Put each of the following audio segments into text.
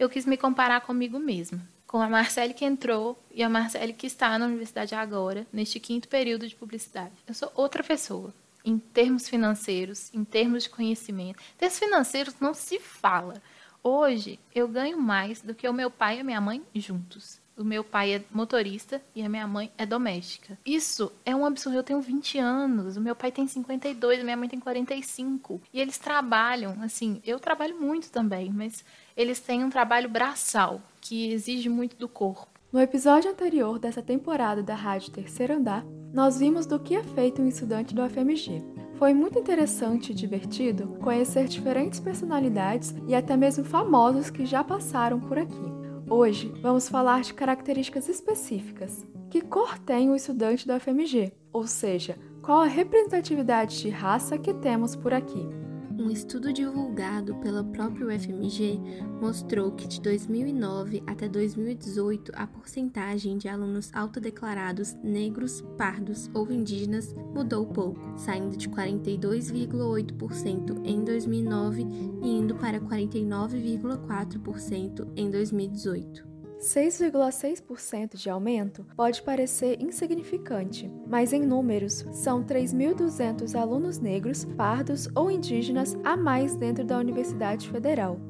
eu quis me comparar comigo mesma, com a Marcele que entrou e a Marcele que está na universidade agora, neste quinto período de publicidade. Eu sou outra pessoa, em termos financeiros, em termos de conhecimento. Em termos financeiros não se fala. Hoje eu ganho mais do que o meu pai e a minha mãe juntos. O meu pai é motorista e a minha mãe é doméstica. Isso é um absurdo. Eu tenho 20 anos, o meu pai tem 52, a minha mãe tem 45. E eles trabalham, assim, eu trabalho muito também, mas eles têm um trabalho braçal, que exige muito do corpo. No episódio anterior dessa temporada da Rádio Terceiro Andar, nós vimos do que é feito um estudante do FMG. Foi muito interessante e divertido conhecer diferentes personalidades e até mesmo famosos que já passaram por aqui. Hoje vamos falar de características específicas. Que cor tem o estudante do FMG? Ou seja, qual a representatividade de raça que temos por aqui? Um estudo divulgado pela própria UFMG mostrou que de 2009 até 2018 a porcentagem de alunos autodeclarados negros, pardos ou indígenas mudou pouco, saindo de 42,8% em 2009 e indo para 49,4% em 2018. 6,6% de aumento pode parecer insignificante, mas em números são 3.200 alunos negros, pardos ou indígenas a mais dentro da Universidade Federal.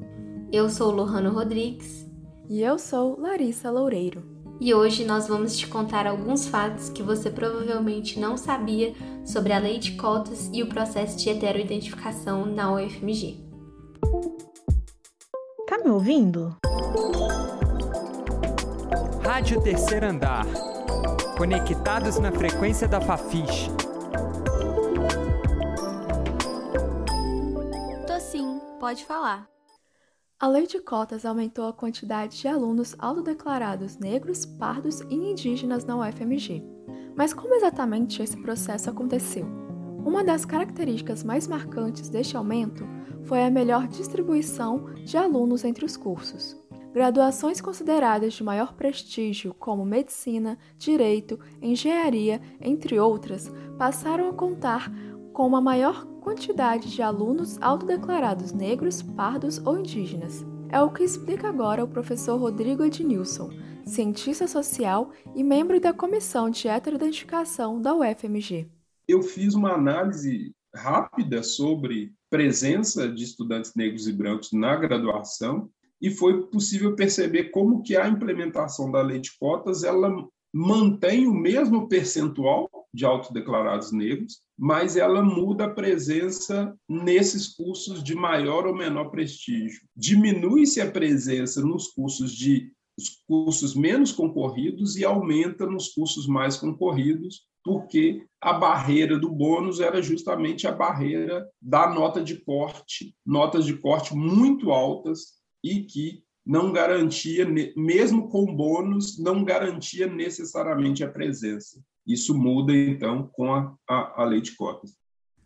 Eu sou Lohano Rodrigues. E eu sou Larissa Loureiro. E hoje nós vamos te contar alguns fatos que você provavelmente não sabia sobre a lei de cotas e o processo de heteroidentificação na UFMG. Tá me ouvindo? Rádio Terceiro Andar. Conectados na frequência da Fafiche. Tô sim, pode falar. A lei de cotas aumentou a quantidade de alunos autodeclarados negros, pardos e indígenas na UFMG. Mas como exatamente esse processo aconteceu? Uma das características mais marcantes deste aumento foi a melhor distribuição de alunos entre os cursos. Graduações consideradas de maior prestígio, como medicina, direito, engenharia, entre outras, passaram a contar com uma maior quantidade de alunos autodeclarados negros, pardos ou indígenas. É o que explica agora o professor Rodrigo Ednilson, cientista social e membro da comissão de heteroidentificação da UFMG. Eu fiz uma análise rápida sobre presença de estudantes negros e brancos na graduação e foi possível perceber como que a implementação da lei de cotas ela mantém o mesmo percentual de autodeclarados negros, mas ela muda a presença nesses cursos de maior ou menor prestígio. Diminui-se a presença nos cursos de os cursos menos concorridos e aumenta nos cursos mais concorridos, porque a barreira do bônus era justamente a barreira da nota de corte, notas de corte muito altas e que não garantia, mesmo com bônus, não garantia necessariamente a presença. Isso muda, então, com a, a, a lei de cotas.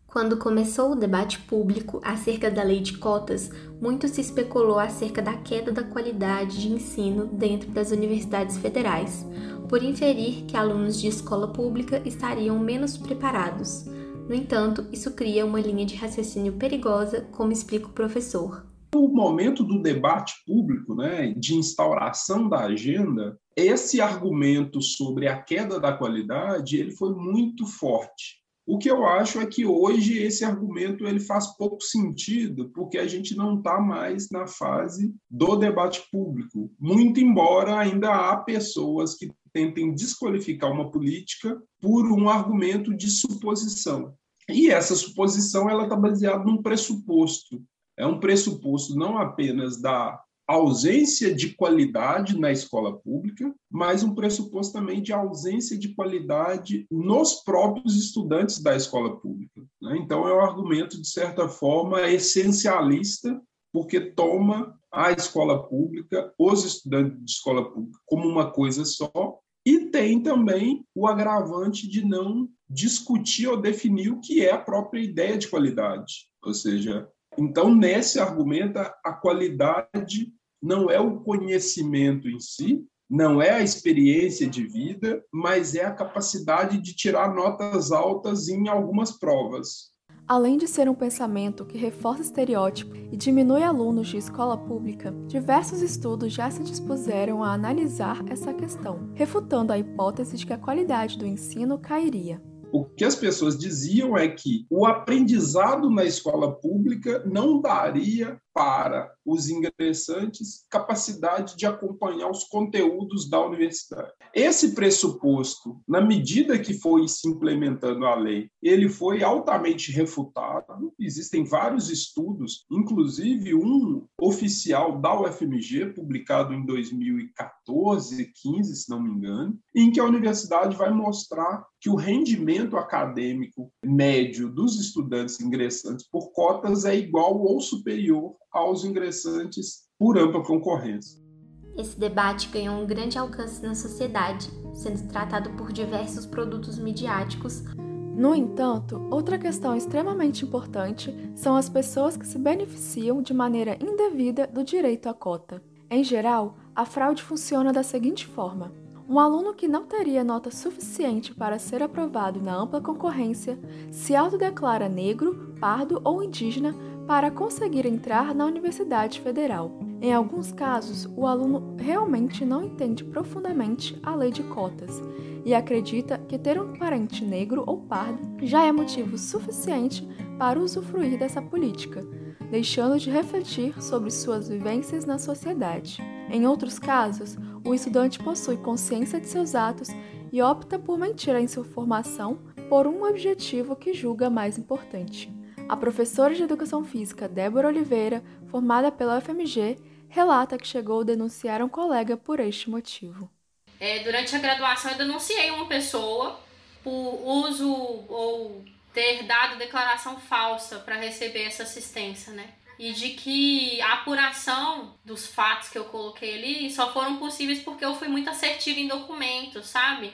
Quando começou o debate público acerca da lei de cotas, muito se especulou acerca da queda da qualidade de ensino dentro das universidades federais, por inferir que alunos de escola pública estariam menos preparados. No entanto, isso cria uma linha de raciocínio perigosa, como explica o professor. No momento do debate público, né, de instauração da agenda, esse argumento sobre a queda da qualidade ele foi muito forte. O que eu acho é que hoje esse argumento ele faz pouco sentido, porque a gente não está mais na fase do debate público. Muito embora ainda há pessoas que tentem desqualificar uma política por um argumento de suposição. E essa suposição ela está baseada num pressuposto é um pressuposto não apenas da ausência de qualidade na escola pública, mas um pressuposto também de ausência de qualidade nos próprios estudantes da escola pública. Né? Então, é um argumento, de certa forma, essencialista, porque toma a escola pública, os estudantes de escola pública, como uma coisa só, e tem também o agravante de não discutir ou definir o que é a própria ideia de qualidade. Ou seja, então, nesse argumento, a qualidade não é o conhecimento em si, não é a experiência de vida, mas é a capacidade de tirar notas altas em algumas provas. Além de ser um pensamento que reforça estereótipo e diminui alunos de escola pública, diversos estudos já se dispuseram a analisar essa questão, refutando a hipótese de que a qualidade do ensino cairia. O que as pessoas diziam é que o aprendizado na escola pública não daria para os ingressantes capacidade de acompanhar os conteúdos da universidade. Esse pressuposto, na medida que foi se implementando a lei, ele foi altamente refutado. Existem vários estudos, inclusive um oficial da UFMG, publicado em 2014, 15, se não me engano, em que a universidade vai mostrar que o rendimento acadêmico médio dos estudantes ingressantes por cotas é igual ou superior aos ingressantes por ampla concorrência. Esse debate ganhou um grande alcance na sociedade, sendo tratado por diversos produtos midiáticos. No entanto, outra questão extremamente importante são as pessoas que se beneficiam de maneira indevida do direito à cota. Em geral, a fraude funciona da seguinte forma: um aluno que não teria nota suficiente para ser aprovado na ampla concorrência se autodeclara negro, pardo ou indígena para conseguir entrar na Universidade Federal. Em alguns casos, o aluno realmente não entende profundamente a lei de cotas e acredita que ter um parente negro ou pardo já é motivo suficiente para usufruir dessa política, deixando de refletir sobre suas vivências na sociedade. Em outros casos, o estudante possui consciência de seus atos e opta por mentir em sua formação por um objetivo que julga mais importante. A professora de Educação Física Débora Oliveira, formada pela UFMG, relata que chegou a denunciar um colega por este motivo. É, durante a graduação, eu denunciei uma pessoa por uso ou ter dado declaração falsa para receber essa assistência, né? E de que a apuração dos fatos que eu coloquei ali só foram possíveis porque eu fui muito assertiva em documentos, sabe?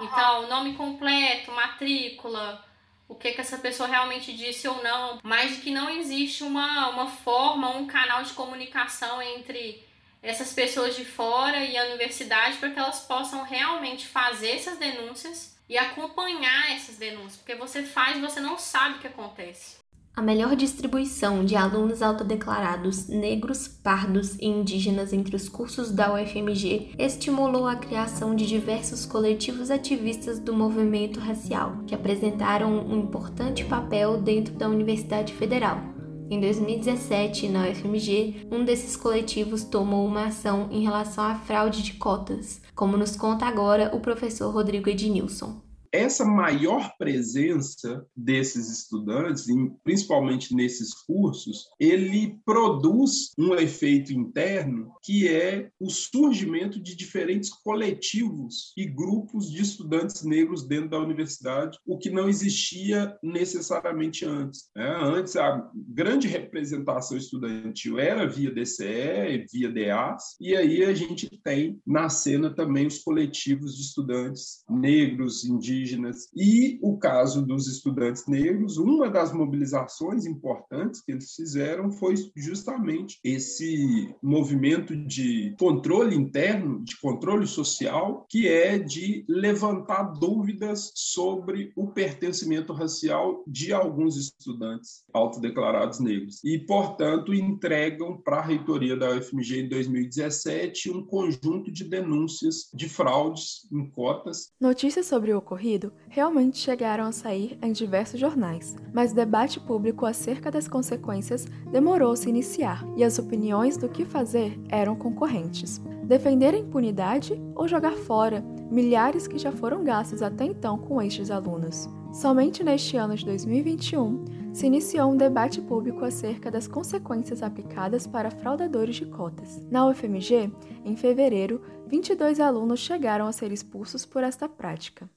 Então, nome completo, matrícula, o que, que essa pessoa realmente disse ou não, mas de que não existe uma, uma forma, um canal de comunicação entre essas pessoas de fora e a universidade para que elas possam realmente fazer essas denúncias e acompanhar essas denúncias, porque você faz e você não sabe o que acontece. A melhor distribuição de alunos autodeclarados negros, pardos e indígenas entre os cursos da UFMG estimulou a criação de diversos coletivos ativistas do movimento racial, que apresentaram um importante papel dentro da Universidade Federal. Em 2017, na UFMG, um desses coletivos tomou uma ação em relação à fraude de cotas, como nos conta agora o professor Rodrigo Ednilson essa maior presença desses estudantes, principalmente nesses cursos, ele produz um efeito interno que é o surgimento de diferentes coletivos e grupos de estudantes negros dentro da universidade, o que não existia necessariamente antes. Né? Antes, a grande representação estudantil era via DCE, via DEAS, e aí a gente tem na cena também os coletivos de estudantes negros, indígenas, indígenas. E o caso dos estudantes negros, uma das mobilizações importantes que eles fizeram foi justamente esse movimento de controle interno, de controle social, que é de levantar dúvidas sobre o pertencimento racial de alguns estudantes autodeclarados negros. E, portanto, entregam para a reitoria da UFMG em 2017 um conjunto de denúncias de fraudes em cotas. Notícias sobre o ocorrido ocorrido realmente chegaram a sair em diversos jornais, mas o debate público acerca das consequências demorou se iniciar e as opiniões do que fazer eram concorrentes. Defender a impunidade ou jogar fora milhares que já foram gastos até então com estes alunos. Somente neste ano de 2021 se iniciou um debate público acerca das consequências aplicadas para fraudadores de cotas. Na UFMG, em fevereiro, 22 alunos chegaram a ser expulsos por esta prática.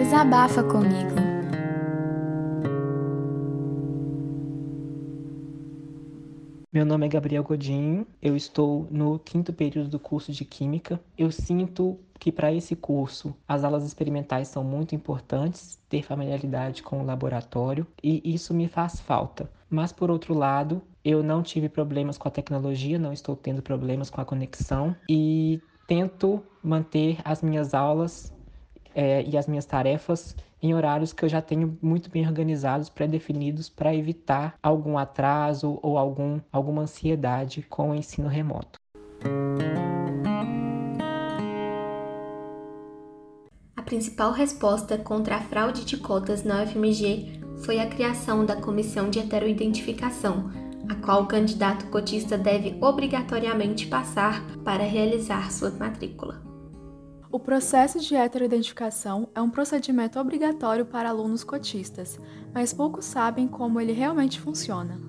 Desabafa comigo. Meu nome é Gabriel Godinho, eu estou no quinto período do curso de Química. Eu sinto que para esse curso as aulas experimentais são muito importantes, ter familiaridade com o laboratório e isso me faz falta. Mas por outro lado, eu não tive problemas com a tecnologia, não estou tendo problemas com a conexão e tento manter as minhas aulas é, e as minhas tarefas em horários que eu já tenho muito bem organizados, pré-definidos, para evitar algum atraso ou algum, alguma ansiedade com o ensino remoto. A principal resposta contra a fraude de cotas na UFMG foi a criação da Comissão de Heteroidentificação, a qual o candidato cotista deve obrigatoriamente passar para realizar sua matrícula. O processo de heteroidentificação é um procedimento obrigatório para alunos cotistas, mas poucos sabem como ele realmente funciona.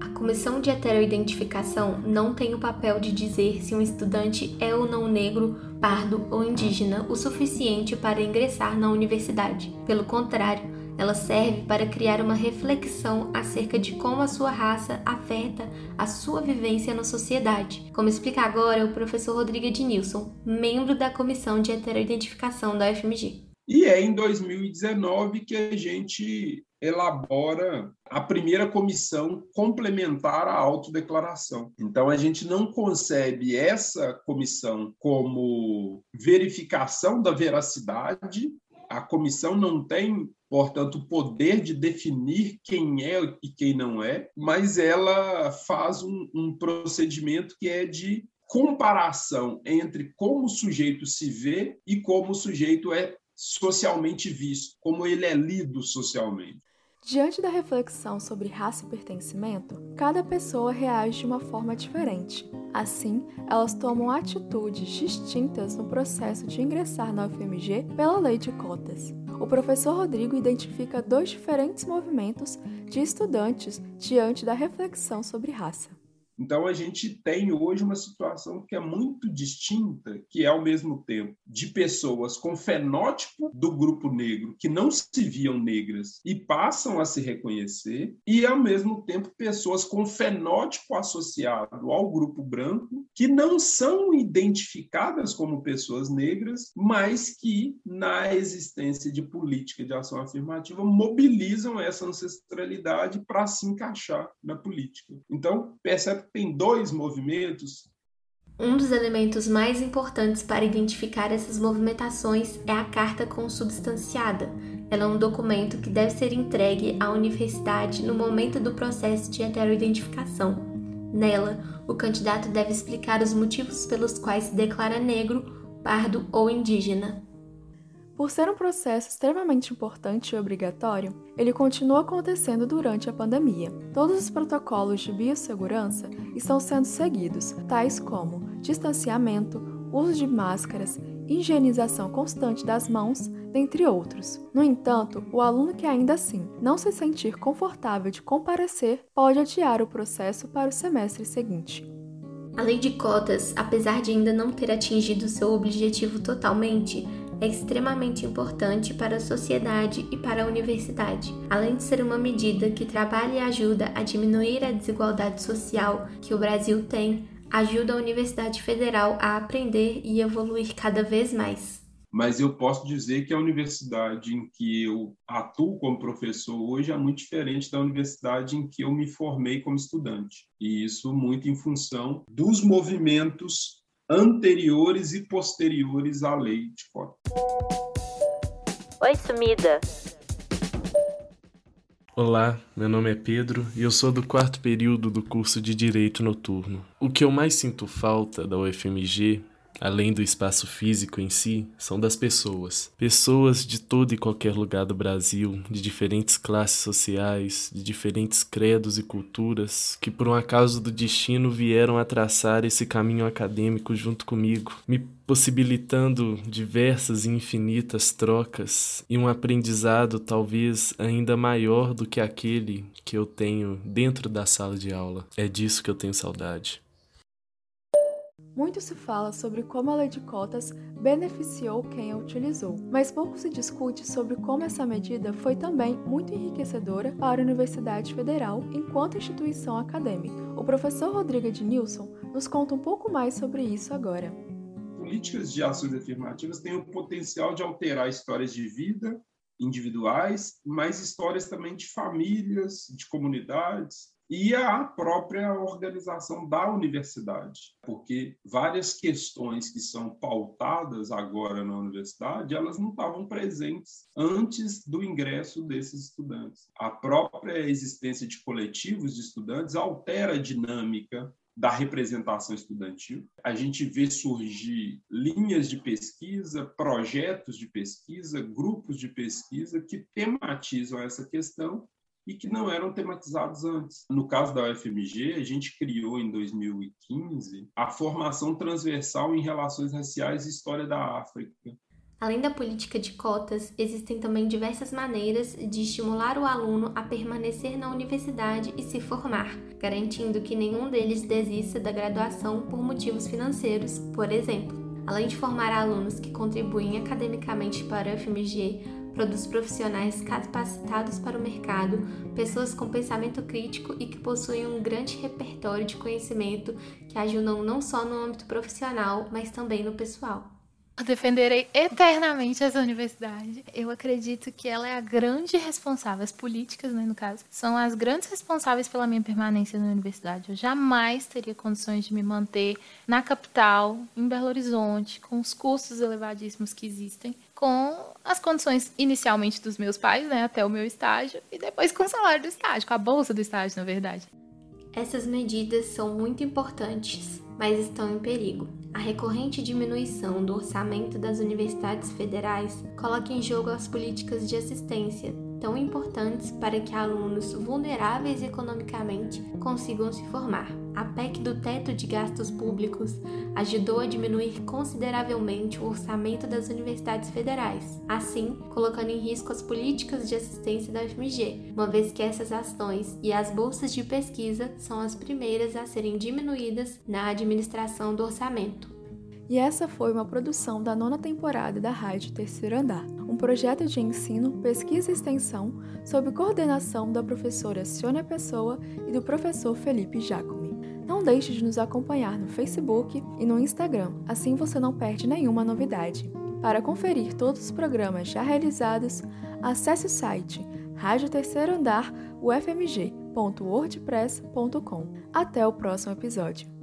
A comissão de heteroidentificação não tem o papel de dizer se um estudante é ou não negro, pardo ou indígena o suficiente para ingressar na universidade. Pelo contrário, ela serve para criar uma reflexão acerca de como a sua raça afeta a sua vivência na sociedade, como explica agora o professor Rodrigo Ednilson, membro da Comissão de Heteroidentificação da UFMG. E é em 2019 que a gente elabora a primeira comissão complementar à autodeclaração. Então, a gente não concebe essa comissão como verificação da veracidade, a comissão não tem portanto, o poder de definir quem é e quem não é, mas ela faz um, um procedimento que é de comparação entre como o sujeito se vê e como o sujeito é socialmente visto, como ele é lido socialmente. Diante da reflexão sobre raça e pertencimento, cada pessoa reage de uma forma diferente. Assim, elas tomam atitudes distintas no processo de ingressar na UFMG pela lei de cotas. O professor Rodrigo identifica dois diferentes movimentos de estudantes diante da reflexão sobre raça. Então, a gente tem hoje uma situação que é muito distinta, que é, ao mesmo tempo, de pessoas com fenótipo do grupo negro, que não se viam negras e passam a se reconhecer, e, ao mesmo tempo, pessoas com fenótipo associado ao grupo branco, que não são identificadas como pessoas negras, mas que, na existência de política de ação afirmativa, mobilizam essa ancestralidade para se encaixar na política. Então, percebe tem dois movimentos. Um dos elementos mais importantes para identificar essas movimentações é a carta consubstanciada. Ela é um documento que deve ser entregue à universidade no momento do processo de heteroidentificação. Nela, o candidato deve explicar os motivos pelos quais se declara negro, pardo ou indígena. Por ser um processo extremamente importante e obrigatório, ele continua acontecendo durante a pandemia. Todos os protocolos de biossegurança estão sendo seguidos, tais como distanciamento, uso de máscaras, higienização constante das mãos, dentre outros. No entanto, o aluno que ainda assim não se sentir confortável de comparecer pode adiar o processo para o semestre seguinte. A lei de cotas, apesar de ainda não ter atingido seu objetivo totalmente, é extremamente importante para a sociedade e para a universidade, além de ser uma medida que trabalha e ajuda a diminuir a desigualdade social que o Brasil tem, ajuda a Universidade Federal a aprender e evoluir cada vez mais. Mas eu posso dizer que a universidade em que eu atuo como professor hoje é muito diferente da universidade em que eu me formei como estudante. E isso muito em função dos movimentos anteriores e posteriores à lei de cota. Oi, sumida! Olá, meu nome é Pedro e eu sou do quarto período do curso de Direito Noturno. O que eu mais sinto falta da UFMG além do espaço físico em si, são das pessoas. Pessoas de todo e qualquer lugar do Brasil, de diferentes classes sociais, de diferentes credos e culturas, que por um acaso do destino vieram a traçar esse caminho acadêmico junto comigo, me possibilitando diversas e infinitas trocas e um aprendizado talvez ainda maior do que aquele que eu tenho dentro da sala de aula. É disso que eu tenho saudade. Muito se fala sobre como a lei de cotas beneficiou quem a utilizou, mas pouco se discute sobre como essa medida foi também muito enriquecedora para a Universidade Federal enquanto instituição acadêmica. O professor Rodrigo de Nilson nos conta um pouco mais sobre isso agora. Políticas de ações afirmativas têm o potencial de alterar histórias de vida individuais, mas histórias também de famílias, de comunidades, e a própria organização da universidade, porque várias questões que são pautadas agora na universidade, elas não estavam presentes antes do ingresso desses estudantes. A própria existência de coletivos de estudantes altera a dinâmica da representação estudantil. A gente vê surgir linhas de pesquisa, projetos de pesquisa, grupos de pesquisa que tematizam essa questão e que não eram tematizados antes. No caso da UFMG, a gente criou em 2015 a formação transversal em relações raciais e história da África. Além da política de cotas, existem também diversas maneiras de estimular o aluno a permanecer na universidade e se formar, garantindo que nenhum deles desista da graduação por motivos financeiros, por exemplo. Além de formar alunos que contribuem academicamente para a UFMG, produz profissionais capacitados para o mercado, pessoas com pensamento crítico e que possuem um grande repertório de conhecimento que ajudam não só no âmbito profissional, mas também no pessoal. Eu defenderei eternamente essa universidade. Eu acredito que ela é a grande responsável, as políticas, né, no caso, são as grandes responsáveis pela minha permanência na universidade. Eu jamais teria condições de me manter na capital, em Belo Horizonte, com os custos elevadíssimos que existem, com as condições inicialmente dos meus pais, né, até o meu estágio, e depois com o salário do estágio, com a bolsa do estágio, na verdade. Essas medidas são muito importantes, mas estão em perigo. A recorrente diminuição do orçamento das universidades federais coloca em jogo as políticas de assistência, tão importantes para que alunos vulneráveis economicamente consigam se formar. A PEC do teto de gastos públicos ajudou a diminuir consideravelmente o orçamento das universidades federais, assim colocando em risco as políticas de assistência da FMG, uma vez que essas ações e as bolsas de pesquisa são as primeiras a serem diminuídas na administração do orçamento. E essa foi uma produção da nona temporada da Rádio Terceiro Andar, um projeto de ensino, pesquisa e extensão sob coordenação da professora Sônia Pessoa e do professor Felipe Jacome. Não deixe de nos acompanhar no Facebook e no Instagram, assim você não perde nenhuma novidade. Para conferir todos os programas já realizados, acesse o site Rádio Terceiro Andar UFMG.wordpress.com. Até o próximo episódio.